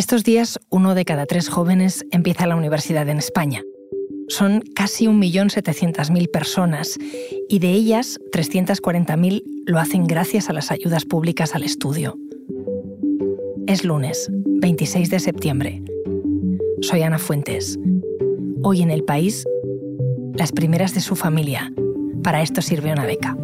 Estos días, uno de cada tres jóvenes empieza la universidad en España. Son casi 1.700.000 personas y de ellas 340.000 lo hacen gracias a las ayudas públicas al estudio. Es lunes, 26 de septiembre. Soy Ana Fuentes. Hoy en el país, las primeras de su familia. Para esto sirve una beca.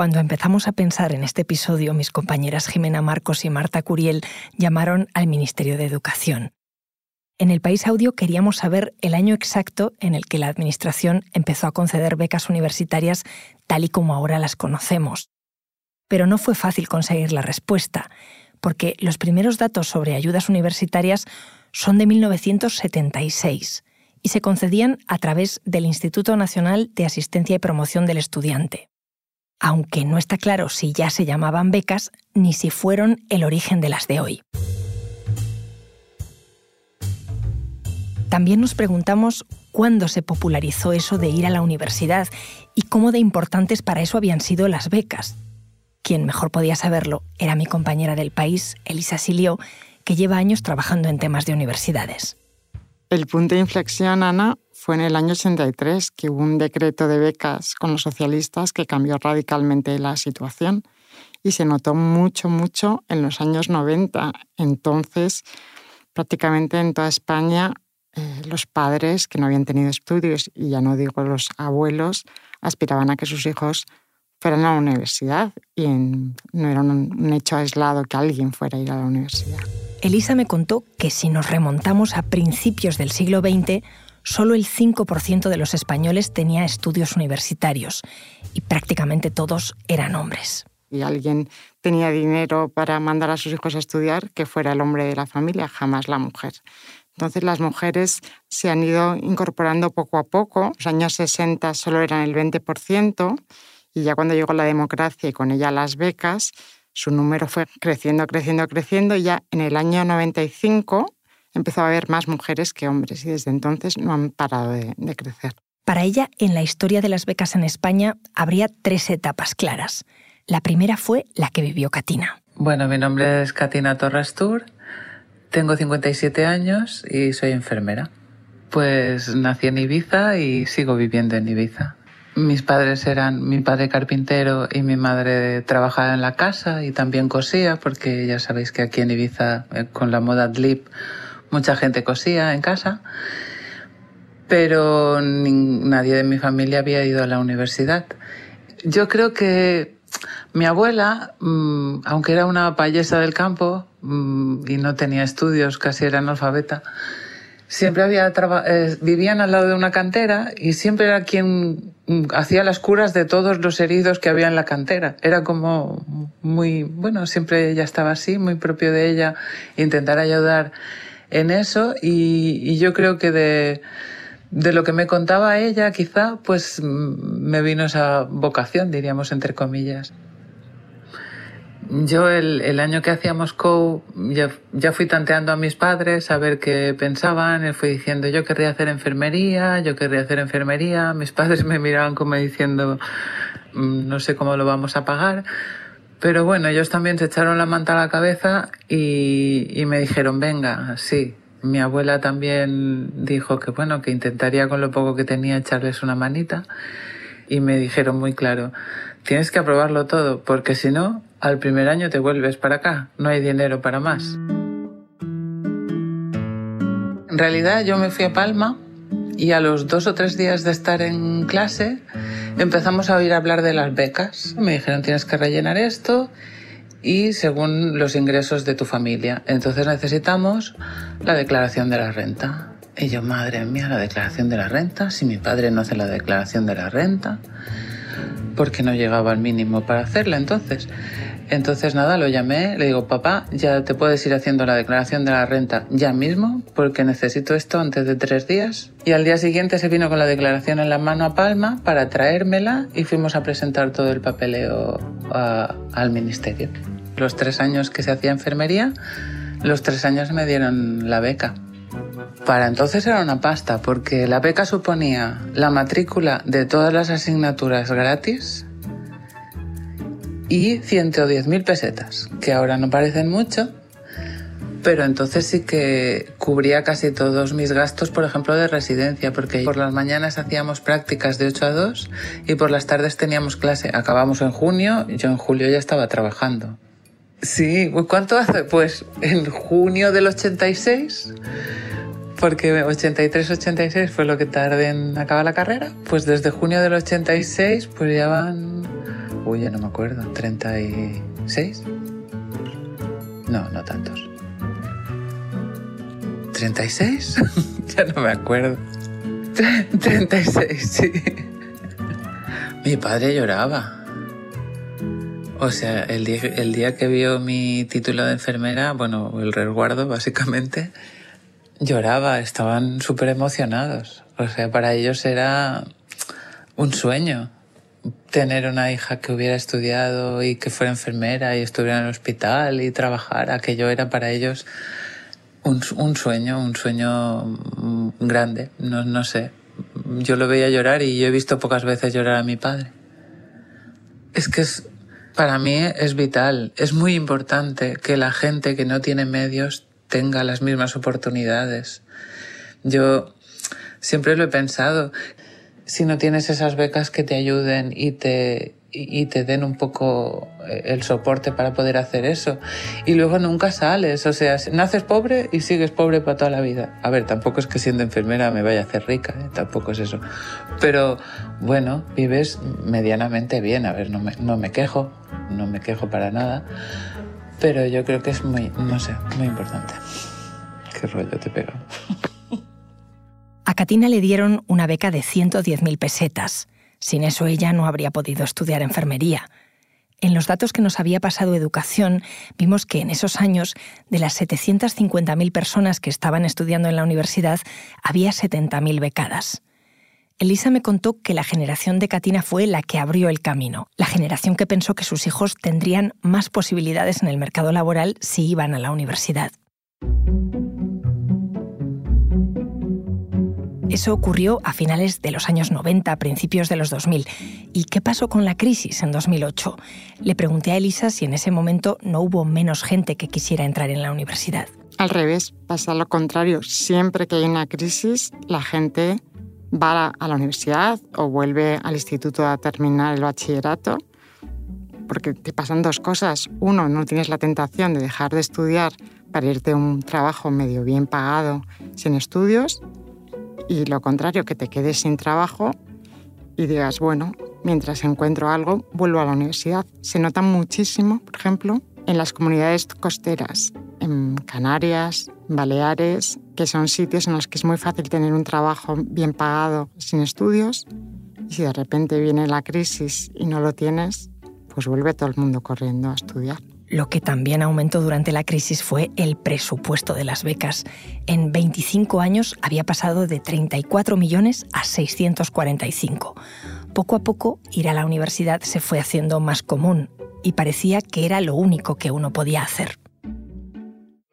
Cuando empezamos a pensar en este episodio, mis compañeras Jimena Marcos y Marta Curiel llamaron al Ministerio de Educación. En el País Audio queríamos saber el año exacto en el que la Administración empezó a conceder becas universitarias tal y como ahora las conocemos. Pero no fue fácil conseguir la respuesta, porque los primeros datos sobre ayudas universitarias son de 1976 y se concedían a través del Instituto Nacional de Asistencia y Promoción del Estudiante aunque no está claro si ya se llamaban becas ni si fueron el origen de las de hoy. También nos preguntamos cuándo se popularizó eso de ir a la universidad y cómo de importantes para eso habían sido las becas. Quien mejor podía saberlo era mi compañera del país, Elisa Silio, que lleva años trabajando en temas de universidades. El punto de inflexión, Ana, fue en el año 83 que hubo un decreto de becas con los socialistas que cambió radicalmente la situación y se notó mucho, mucho en los años 90. Entonces, prácticamente en toda España, eh, los padres que no habían tenido estudios, y ya no digo los abuelos, aspiraban a que sus hijos fueran a la universidad y no era un hecho aislado que alguien fuera a ir a la universidad. Elisa me contó que si nos remontamos a principios del siglo XX, solo el 5% de los españoles tenía estudios universitarios y prácticamente todos eran hombres. Y alguien tenía dinero para mandar a sus hijos a estudiar, que fuera el hombre de la familia, jamás la mujer. Entonces las mujeres se han ido incorporando poco a poco. Los años 60 solo eran el 20% y ya cuando llegó la democracia y con ella las becas, su número fue creciendo, creciendo, creciendo y ya en el año 95 empezó a haber más mujeres que hombres y desde entonces no han parado de, crecer. Para ella, en la historia de las becas en España, habría tres etapas claras. La primera fue la que vivió Katina. Bueno, mi nombre es Katina Torres Tour, tengo 57 años y soy enfermera. Pues nací en Ibiza y sigo viviendo en Ibiza. Mis padres eran mi padre carpintero y mi madre trabajaba en la casa y también cosía, porque ya sabéis que aquí en Ibiza, eh, con la moda Dlip, mucha gente cosía en casa, pero nadie de mi familia había ido a la universidad. Yo creo que mi abuela, mm, aunque era una payesa del campo mm, y no tenía estudios, casi era analfabeta, siempre había eh, vivían al lado de una cantera y siempre era quien mm, hacía las curas de todos los heridos que había en la cantera. Era como muy, bueno, siempre ella estaba así, muy propio de ella, intentar ayudar en eso y, yo creo que de, lo que me contaba ella quizá pues me vino esa vocación, diríamos entre comillas. Yo el, año que hacíamos COU ya, ya, fui tanteando a mis padres a ver qué pensaban, les fui diciendo yo querría hacer enfermería, yo querría hacer enfermería, mis padres me miraban como diciendo mm, no sé cómo lo vamos a pagar, pero bueno, ellos también se echaron la manta a la cabeza y, me dijeron, venga, sí. Mi abuela también dijo que bueno, que intentaría con lo poco que tenía echarles una manita. Y me dijeron muy claro, tienes que aprobarlo todo, porque si no, al primer año te vuelves para acá, no hay dinero para más. En realidad yo me fui a Palma y a los dos o tres días de estar en clase empezamos a oír hablar de las becas. Me dijeron tienes que rellenar esto y según los ingresos de tu familia. Entonces necesitamos la declaración de la renta. Y yo, madre mía, la declaración de la renta, si mi padre no hace la declaración de la renta, porque no llegaba al mínimo para hacerla entonces. Entonces nada, lo llamé, le digo, papá, ya te puedes ir haciendo la declaración de la renta ya mismo, porque necesito esto antes de tres días. Y al día siguiente se vino con la declaración en la mano a Palma para traérmela y fuimos a presentar todo el papeleo al ministerio. Los tres años que se hacía enfermería, los tres años me dieron la beca. Para entonces era una pasta, porque la beca suponía la matrícula de todas las asignaturas gratis y 110.000 pesetas, que ahora no parecen mucho, pero entonces sí que cubría casi todos mis gastos, por ejemplo, de residencia, porque por las mañanas hacíamos prácticas de 8 a 2 y por las tardes teníamos clase. Acabamos en junio, yo en julio ya estaba trabajando. Sí, ¿cuánto hace? Pues en junio del 86, porque 83-86 fue lo que tardé en acabar la carrera, pues desde junio del 86 pues ya van, uy, ya no me acuerdo, 36. No, no tantos. ¿36? ya no me acuerdo. 36, sí. Mi padre lloraba. O sea, el día, el día que vio mi título de enfermera, bueno, el resguardo básicamente, lloraba, estaban súper emocionados. O sea, para ellos era un sueño tener una hija que hubiera estudiado y que fuera enfermera y estuviera en el hospital y trabajara. Aquello era para ellos un, un sueño, un sueño grande. No, no sé. Yo lo veía llorar y yo he visto pocas veces llorar a mi padre. Es que es, para mí es vital, es muy importante que la gente que no tiene medios tenga las mismas oportunidades. Yo siempre lo he pensado, si no tienes esas becas que te ayuden y te, y te den un poco eh, el soporte para poder hacer eso. Y luego nunca sales, o sea, naces pobre y sigues pobre para toda la vida. A ver, tampoco es que siendo enfermera me vaya a hacer rica, ¿eh? tampoco es eso. Pero bueno, vives medianamente bien, a ver, no me, no me quejo, no me quejo para nada, pero yo creo que es muy, no sé, muy importante. Qué rollo te pega. A Katina le dieron una beca de 110.000 pesetas sin eso ella no habría podido estudiar enfermería. En los datos que nos había pasado Educación, vimos que en esos años, de las 750.000 personas que estaban estudiando en la universidad, había 70.000 becadas. Elisa me contó que la generación de Katina fue la que abrió el camino, la generación que pensó que sus hijos tendrían más posibilidades en el mercado laboral si iban a la universidad. Eso ocurrió a finales de los años 90, principios de los 2000. ¿Y qué pasó con la crisis en 2008? Le pregunté a Elisa si en ese momento no hubo menos gente que quisiera entrar en la universidad. Al revés, pasa lo contrario. Siempre que hay una crisis, la gente va a la universidad o vuelve al instituto a terminar el bachillerato, porque te pasan dos cosas. Uno, no tienes la tentación de dejar de estudiar para irte a un trabajo medio bien pagado sin estudios y lo contrario, que te quedes sin trabajo y digas, bueno, mientras encuentro algo, vuelvo a la universidad. Se nota muchísimo, por ejemplo, en las comunidades costeras, en Canarias, Baleares, que son sitios en los que es muy fácil tener un trabajo bien pagado sin estudios. Y si de repente viene la crisis y no lo tienes, pues vuelve todo el mundo corriendo a estudiar. Lo que también aumentó durante la crisis fue el presupuesto de las becas. En 25 años había pasado de 34 millones a 645. Poco a poco, ir a la universidad se fue haciendo más común y parecía que era lo único que uno podía hacer.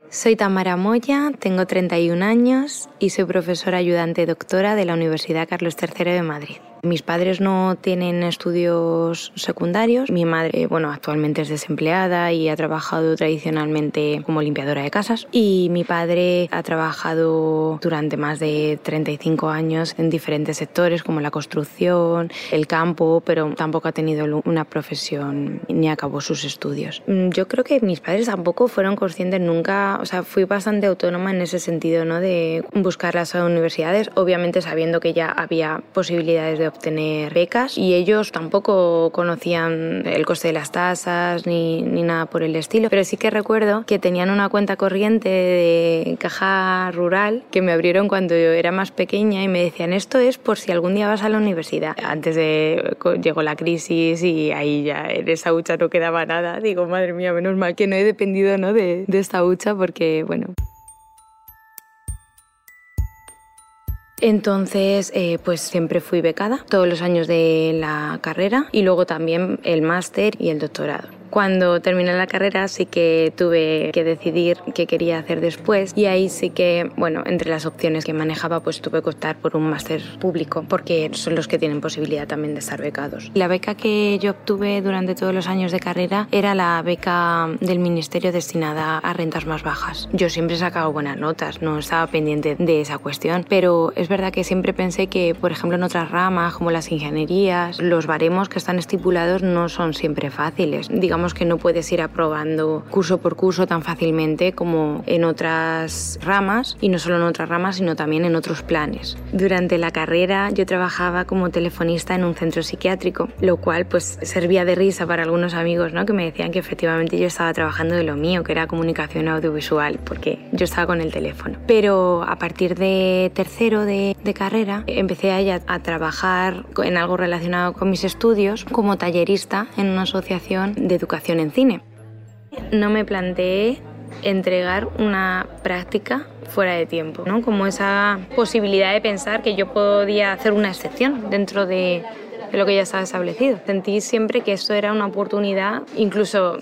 Soy Tamara Moya, tengo 31 años y soy profesora ayudante doctora de la Universidad Carlos III de Madrid. Mis padres no tienen estudios secundarios. Mi madre, bueno, actualmente es desempleada y ha trabajado tradicionalmente como limpiadora de casas. Y mi padre ha trabajado durante más de 35 años en diferentes sectores como la construcción, el campo, pero tampoco ha tenido una profesión ni acabó sus estudios. Mm, yo creo que mis padres tampoco fueron conscientes nunca, o sea, fui bastante autónoma en ese sentido, ¿no? De buscar las universidades, obviamente sabiendo que ya había posibilidades obtener becas y ellos tampoco conocían el coste de las tasas ni, ni nada por el estilo, pero sí que recuerdo que tenían una cuenta corriente de caja rural que me abrieron cuando yo era más pequeña y me decían esto es por si algún día vas a la universidad. Antes de llegó la crisis y ahí ya en esa hucha no quedaba nada. Digo, madre mía, menos mal que no he dependido ¿no? De, de esta hucha porque, bueno, Entonces, eh, pues siempre fui becada todos los años de la carrera y luego también el máster y el doctorado. Cuando terminé la carrera sí que tuve que decidir qué quería hacer después y ahí sí que, bueno, entre las opciones que manejaba pues tuve que optar por un máster público porque son los que tienen posibilidad también de estar becados. La beca que yo obtuve durante todos los años de carrera era la beca del ministerio destinada a rentas más bajas. Yo siempre he sacado buenas notas, no estaba pendiente de esa cuestión, pero es verdad que siempre pensé que, por ejemplo, en otras ramas como las ingenierías, los baremos que están estipulados no son siempre fáciles. Digamos que no puedes ir aprobando curso por curso tan fácilmente como en otras ramas y no solo en otras ramas, sino también en otros planes. Durante la carrera yo trabajaba como telefonista en un centro psiquiátrico, lo cual pues servía de risa para algunos amigos, ¿no? Que me decían que efectivamente yo estaba trabajando de lo mío, que era comunicación audiovisual, porque yo estaba con el teléfono. Pero a partir de tercero de, de carrera empecé a, a trabajar en algo relacionado con mis estudios como tallerista en una asociación de educación en cine. No me planteé entregar una práctica fuera de tiempo, ¿no? como esa posibilidad de pensar que yo podía hacer una excepción dentro de, de lo que ya estaba establecido. Sentí siempre que esto era una oportunidad, incluso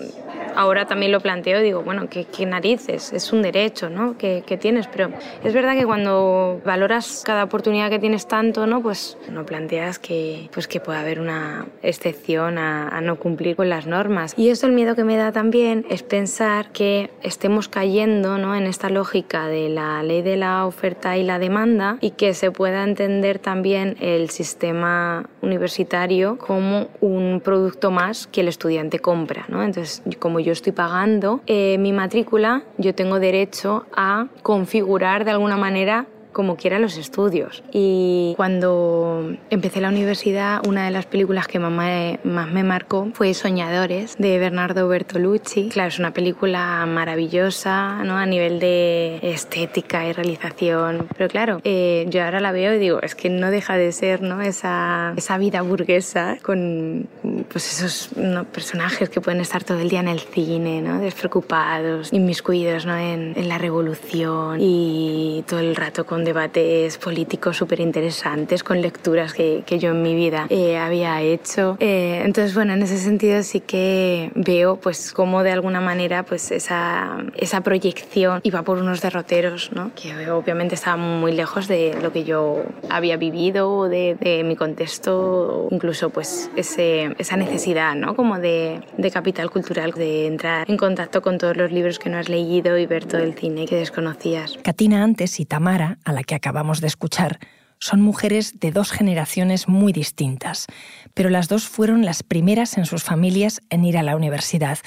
ahora también lo planteo, digo, bueno, ¿qué, qué narices? Es un derecho ¿no? que, que, tienes, pero es verdad que cuando valoras cada oportunidad que tienes tanto, ¿no? pues no planteas que, pues que pueda haber una excepción a, a no cumplir con las normas. Y eso el miedo que me da también es pensar que estemos cayendo ¿no? en esta lógica de la ley de la oferta y la demanda y que se pueda entender también el sistema universitario como un producto más que el estudiante compra. ¿no? Entonces, como yo estoy pagando eh, mi matrícula, yo tengo derecho a configurar de alguna manera como quiera los estudios. Y cuando empecé la universidad, una de las películas que más me marcó fue Soñadores, de Bernardo Bertolucci. Claro, es una película maravillosa ¿no? a nivel de estética y realización. Pero claro, eh, yo ahora la veo y digo, es que no deja de ser ¿no? esa, esa vida burguesa con pues esos ¿no? personajes que pueden estar todo el día en el cine, ¿no? despreocupados, inmiscuidos ¿no? en, en la revolución y todo el rato con debates políticos súper interesantes, con lecturas que, que, yo en mi vida eh, había hecho. Eh, entonces, bueno, en ese sentido sí que veo pues cómo de alguna manera pues esa, esa proyección iba por unos derroteros, ¿no? que obviamente estaban muy lejos de lo que yo había vivido, de, de mi contexto, incluso pues ese, esa necesidad ¿no? como de, de capital cultural, de entrar en contacto con todos los libros que no has leído y ver todo el cine que desconocías. Katina antes y Tamara, a la que acabamos de escuchar, son mujeres de dos generaciones muy distintas, pero las dos fueron las primeras en sus familias en ir a la universidad,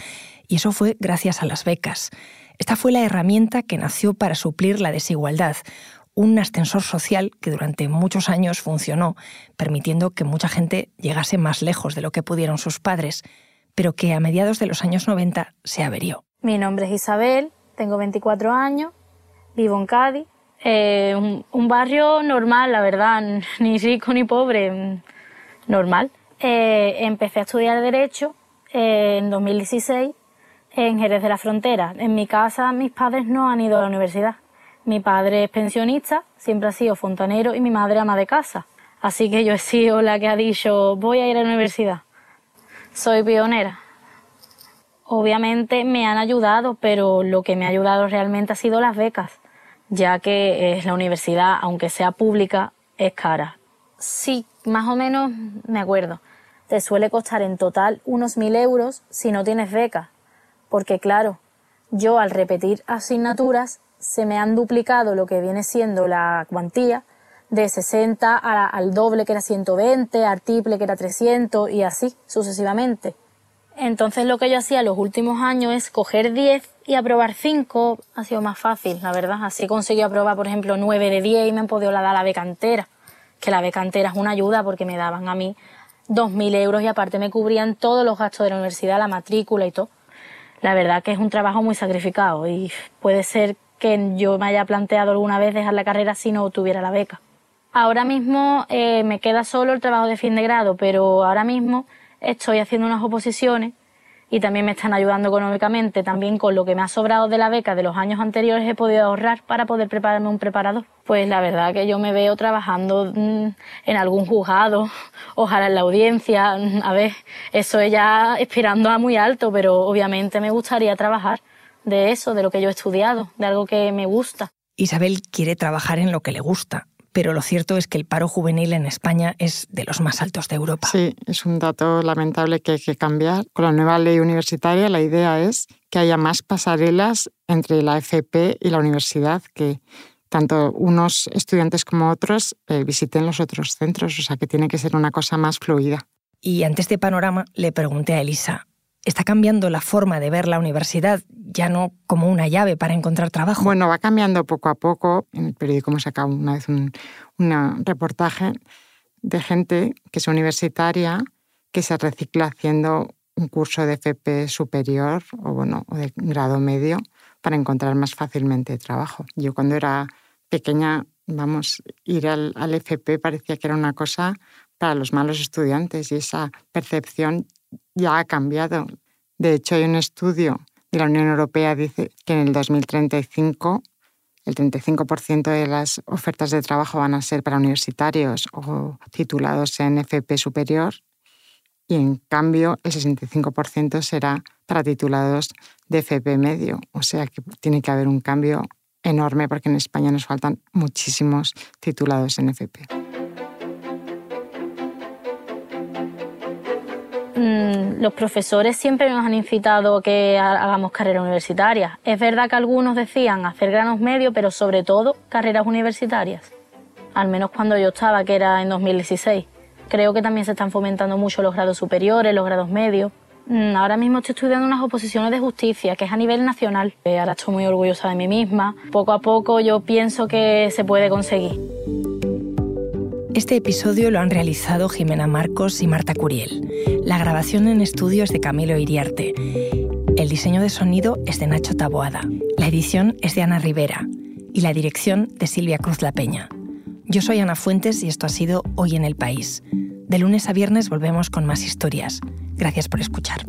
y eso fue gracias a las becas. Esta fue la herramienta que nació para suplir la desigualdad, un ascensor social que durante muchos años funcionó, permitiendo que mucha gente llegase más lejos de lo que pudieron sus padres, pero que a mediados de los años 90 se averió. Mi nombre es Isabel, tengo 24 años, vivo en Cádiz eh, un, barrio normal, la verdad, ni rico ni pobre, normal. Eh, empecé a estudiar Derecho eh, en 2016 en Jerez de la Frontera. En mi casa mis padres no han ido a la universidad. Mi padre es pensionista, siempre ha sido fontanero y mi madre ama de casa. Así que yo he sido la que ha dicho voy a ir a la universidad. Soy pionera. Obviamente me han ayudado, pero lo que me ha ayudado realmente ha sido las becas ya que es la universidad, aunque sea pública, es cara. Sí, más o menos me acuerdo. Te suele costar en total unos mil euros si no tienes beca. Porque claro, yo al repetir asignaturas se me han duplicado lo que viene siendo la cuantía de 60 al doble que era 120, al triple que era 300 y así sucesivamente. Entonces lo que yo hacía los últimos años es coger 10 y aprobar 5 ha sido más fácil, la verdad. Así conseguí aprobar, por ejemplo, 9 de 10 y me han podido dar la beca entera. Que la beca entera es una ayuda porque me daban a mí 2.000 euros y aparte me cubrían todos los gastos de la universidad, la matrícula y todo. La verdad que es un trabajo muy sacrificado y puede ser que yo me haya planteado alguna vez dejar la carrera si no tuviera la beca. Ahora mismo eh, me queda solo el trabajo de fin de grado, pero ahora mismo estoy haciendo unas oposiciones y también me están ayudando económicamente. También con lo que me ha sobrado de la beca de los años anteriores he podido ahorrar para poder prepararme un preparador. Pues la verdad que yo me veo trabajando mm, en algún juzgado, ojalá en la audiencia. A ver, eso es ya aspirando a muy alto, pero obviamente me gustaría trabajar de eso, de lo que yo he estudiado, de algo que me gusta. Isabel quiere trabajar en lo que le gusta, pero lo cierto es que el paro juvenil en España es de los más altos de Europa. Sí, es un dato lamentable que hay que cambiar. Con la nueva ley universitaria la idea es que haya más pasarelas entre la FP y la universidad, que tanto unos estudiantes como otros eh, visiten los otros centros, o sea que tiene que ser una cosa más fluida. Y ante este panorama le pregunté a Elisa, está cambiando la forma de ver la universidad, ya no como una llave para encontrar trabajo. Bueno, va cambiando poco a poco. En el periódico hemos sacado una vez un reportaje de gente que es universitaria que se recicla haciendo un curso de FP superior o, bueno, o de grado medio para encontrar más fácilmente trabajo. Yo cuando era pequeña, vamos, ir al, al FP parecía que era una cosa para los malos estudiantes y esa percepción ya ha cambiado. De hecho, hay un estudio de la Unión Europea dice que en el 2035 el 35% de las ofertas de trabajo van a ser para universitarios o titulados en FP superior y en cambio el 65% será para titulados de FP medio. O sea que tiene que haber un cambio enorme porque en España nos faltan muchísimos titulados en FP. Los profesores siempre nos han incitado a que hagamos carreras universitarias. Es verdad que algunos decían hacer granos medios, pero sobre todo carreras universitarias. Al menos cuando yo estaba, que era en 2016. Creo que también se están fomentando mucho los grados superiores, los grados medios. Mm, ahora mismo estoy estudiando unas oposiciones de justicia, que es a nivel nacional. Eh, ahora estoy muy orgullosa de mí misma. Poco a poco yo pienso que se puede conseguir. Este episodio lo han realizado Jimena Marcos y Marta Curiel. La grabación en estudio es de Camilo Iriarte. El diseño de sonido es de Nacho Taboada. La edición es de Ana Rivera. Y la dirección de Silvia Cruz La Peña. Yo soy Ana Fuentes y esto ha sido Hoy en el País. De lunes a viernes volvemos con más historias. Gracias por escuchar.